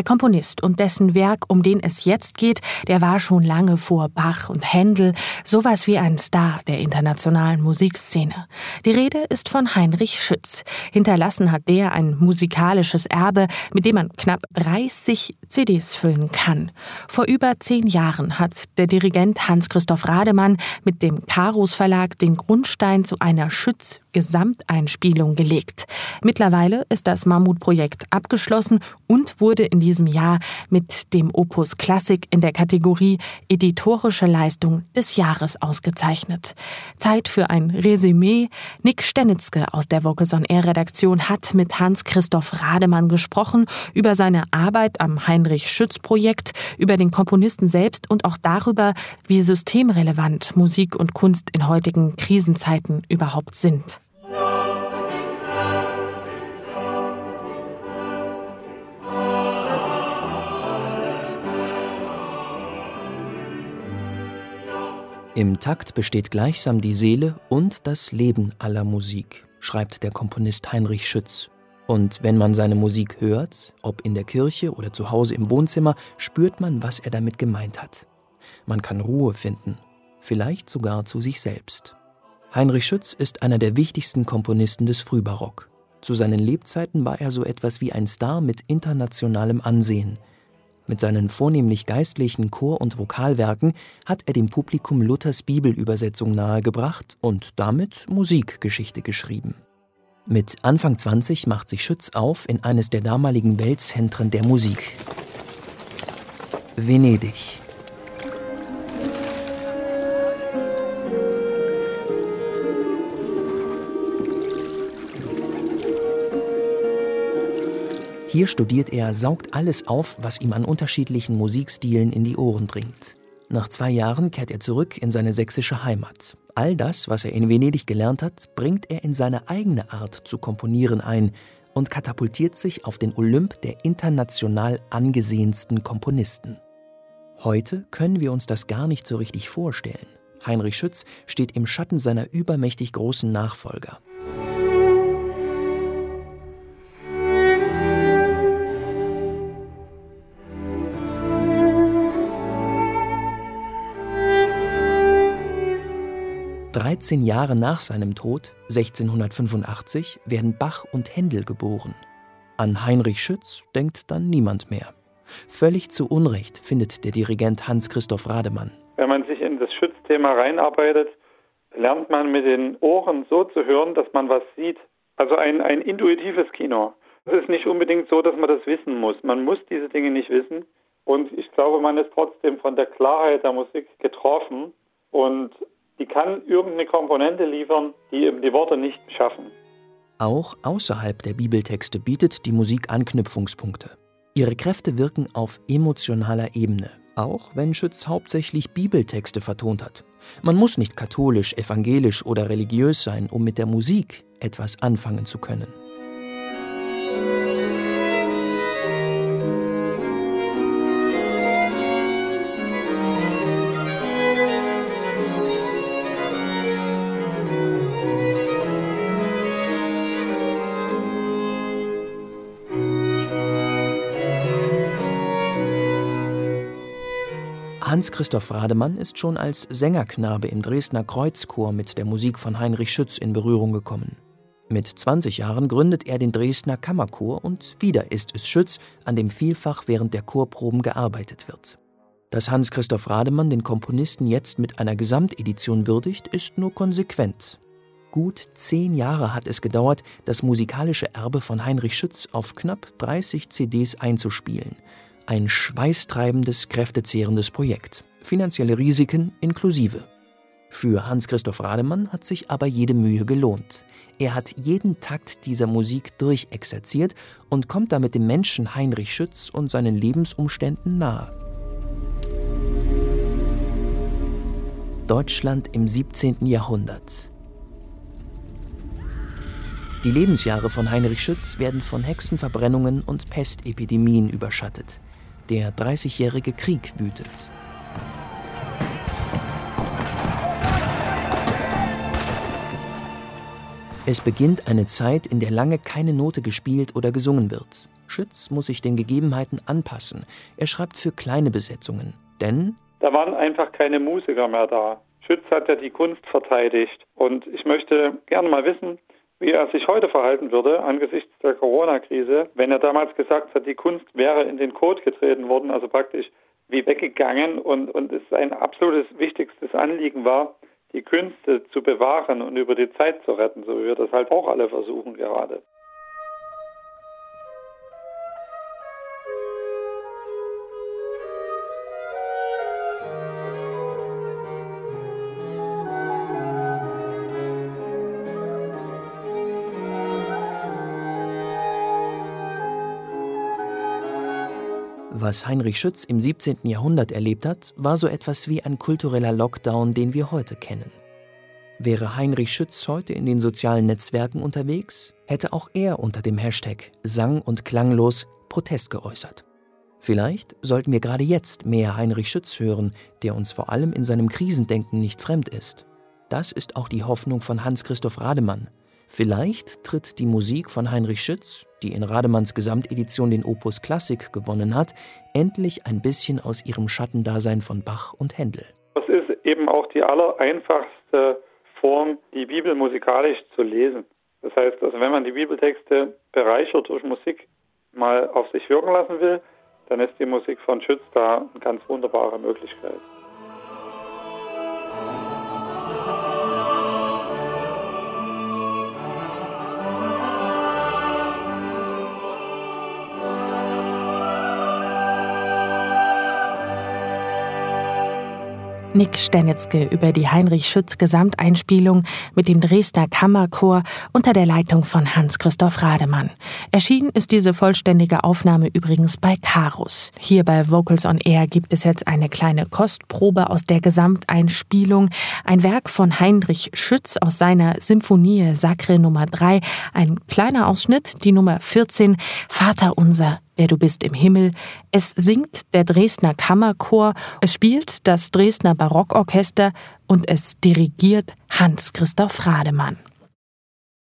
Der Komponist und dessen Werk, um den es jetzt geht, der war schon lange vor Bach und Händel sowas wie ein Star der internationalen Musikszene. Die Rede ist von Heinrich Schütz. Hinterlassen hat der ein musikalisches Erbe, mit dem man knapp 30 CDs füllen kann. Vor über zehn Jahren hat der Dirigent Hans-Christoph Rademann mit dem Karus Verlag den Grundstein zu einer Schütz-Gesamteinspielung gelegt. Mittlerweile ist das Mammutprojekt abgeschlossen und wurde in diesem Jahr mit dem Opus Klassik in der Kategorie Editorische Leistung des Jahres ausgezeichnet. Zeit für ein Resümee. Nick Stenitzke aus der Vocals on Air Redaktion hat mit Hans-Christoph Rademann gesprochen über seine Arbeit am Heinrich Schütz Projekt, über den Komponisten selbst und auch darüber, wie systemrelevant Musik und Kunst in heutigen Krisenzeiten überhaupt sind. Im Takt besteht gleichsam die Seele und das Leben aller Musik, schreibt der Komponist Heinrich Schütz. Und wenn man seine Musik hört, ob in der Kirche oder zu Hause im Wohnzimmer, spürt man, was er damit gemeint hat. Man kann Ruhe finden, vielleicht sogar zu sich selbst. Heinrich Schütz ist einer der wichtigsten Komponisten des Frühbarock. Zu seinen Lebzeiten war er so etwas wie ein Star mit internationalem Ansehen – mit seinen vornehmlich geistlichen Chor- und Vokalwerken hat er dem Publikum Luthers Bibelübersetzung nahegebracht und damit Musikgeschichte geschrieben. Mit Anfang 20 macht sich Schütz auf in eines der damaligen Weltzentren der Musik. Venedig. Hier studiert er, saugt alles auf, was ihm an unterschiedlichen Musikstilen in die Ohren dringt. Nach zwei Jahren kehrt er zurück in seine sächsische Heimat. All das, was er in Venedig gelernt hat, bringt er in seine eigene Art zu komponieren ein und katapultiert sich auf den Olymp der international angesehensten Komponisten. Heute können wir uns das gar nicht so richtig vorstellen. Heinrich Schütz steht im Schatten seiner übermächtig großen Nachfolger. 13 Jahre nach seinem Tod, 1685, werden Bach und Händel geboren. An Heinrich Schütz denkt dann niemand mehr. Völlig zu Unrecht findet der Dirigent Hans-Christoph Rademann. Wenn man sich in das Schütz-Thema reinarbeitet, lernt man mit den Ohren so zu hören, dass man was sieht. Also ein, ein intuitives Kino. Es ist nicht unbedingt so, dass man das wissen muss. Man muss diese Dinge nicht wissen. Und ich glaube, man ist trotzdem von der Klarheit der Musik getroffen. Und die kann irgendeine Komponente liefern, die eben die Worte nicht schaffen. Auch außerhalb der Bibeltexte bietet die Musik Anknüpfungspunkte. Ihre Kräfte wirken auf emotionaler Ebene, auch wenn Schütz hauptsächlich Bibeltexte vertont hat. Man muss nicht katholisch, evangelisch oder religiös sein, um mit der Musik etwas anfangen zu können. Hans-Christoph Rademann ist schon als Sängerknabe im Dresdner Kreuzchor mit der Musik von Heinrich Schütz in Berührung gekommen. Mit 20 Jahren gründet er den Dresdner Kammerchor und wieder ist es Schütz, an dem vielfach während der Chorproben gearbeitet wird. Dass Hans-Christoph Rademann den Komponisten jetzt mit einer Gesamtedition würdigt, ist nur konsequent. Gut zehn Jahre hat es gedauert, das musikalische Erbe von Heinrich Schütz auf knapp 30 CDs einzuspielen – ein schweißtreibendes, kräftezehrendes Projekt. Finanzielle Risiken inklusive. Für Hans-Christoph Rademann hat sich aber jede Mühe gelohnt. Er hat jeden Takt dieser Musik durchexerziert und kommt damit dem Menschen Heinrich Schütz und seinen Lebensumständen nahe. Deutschland im 17. Jahrhundert. Die Lebensjahre von Heinrich Schütz werden von Hexenverbrennungen und Pestepidemien überschattet der Dreißigjährige Krieg wütet. Es beginnt eine Zeit, in der lange keine Note gespielt oder gesungen wird. Schütz muss sich den Gegebenheiten anpassen. Er schreibt für kleine Besetzungen. Denn da waren einfach keine Musiker mehr da. Schütz hat ja die Kunst verteidigt. Und ich möchte gerne mal wissen, wie er sich heute verhalten würde angesichts der Corona-Krise, wenn er damals gesagt hat, die Kunst wäre in den Code getreten worden, also praktisch wie weggegangen und, und es ein absolutes wichtigstes Anliegen war, die Künste zu bewahren und über die Zeit zu retten, so wie wir das halt auch alle versuchen gerade. Was Heinrich Schütz im 17. Jahrhundert erlebt hat, war so etwas wie ein kultureller Lockdown, den wir heute kennen. Wäre Heinrich Schütz heute in den sozialen Netzwerken unterwegs, hätte auch er unter dem Hashtag Sang und Klanglos Protest geäußert. Vielleicht sollten wir gerade jetzt mehr Heinrich Schütz hören, der uns vor allem in seinem Krisendenken nicht fremd ist. Das ist auch die Hoffnung von Hans-Christoph Rademann. Vielleicht tritt die Musik von Heinrich Schütz die in Rademanns Gesamtedition den Opus Klassik gewonnen hat, endlich ein bisschen aus ihrem Schattendasein von Bach und Händel. Das ist eben auch die allereinfachste Form, die Bibel musikalisch zu lesen. Das heißt, also wenn man die Bibeltexte bereichert durch Musik mal auf sich wirken lassen will, dann ist die Musik von Schütz da eine ganz wunderbare Möglichkeit. Nick Sternitzke über die Heinrich Schütz Gesamteinspielung mit dem Dresdner Kammerchor unter der Leitung von Hans-Christoph Rademann. Erschienen ist diese vollständige Aufnahme übrigens bei Karus. Hier bei Vocals on Air gibt es jetzt eine kleine Kostprobe aus der Gesamteinspielung. Ein Werk von Heinrich Schütz aus seiner Symphonie Sacre Nummer 3. Ein kleiner Ausschnitt, die Nummer 14, Vater unser der du bist im Himmel. Es singt der Dresdner Kammerchor, es spielt das Dresdner Barockorchester und es dirigiert Hans Christoph Rademann.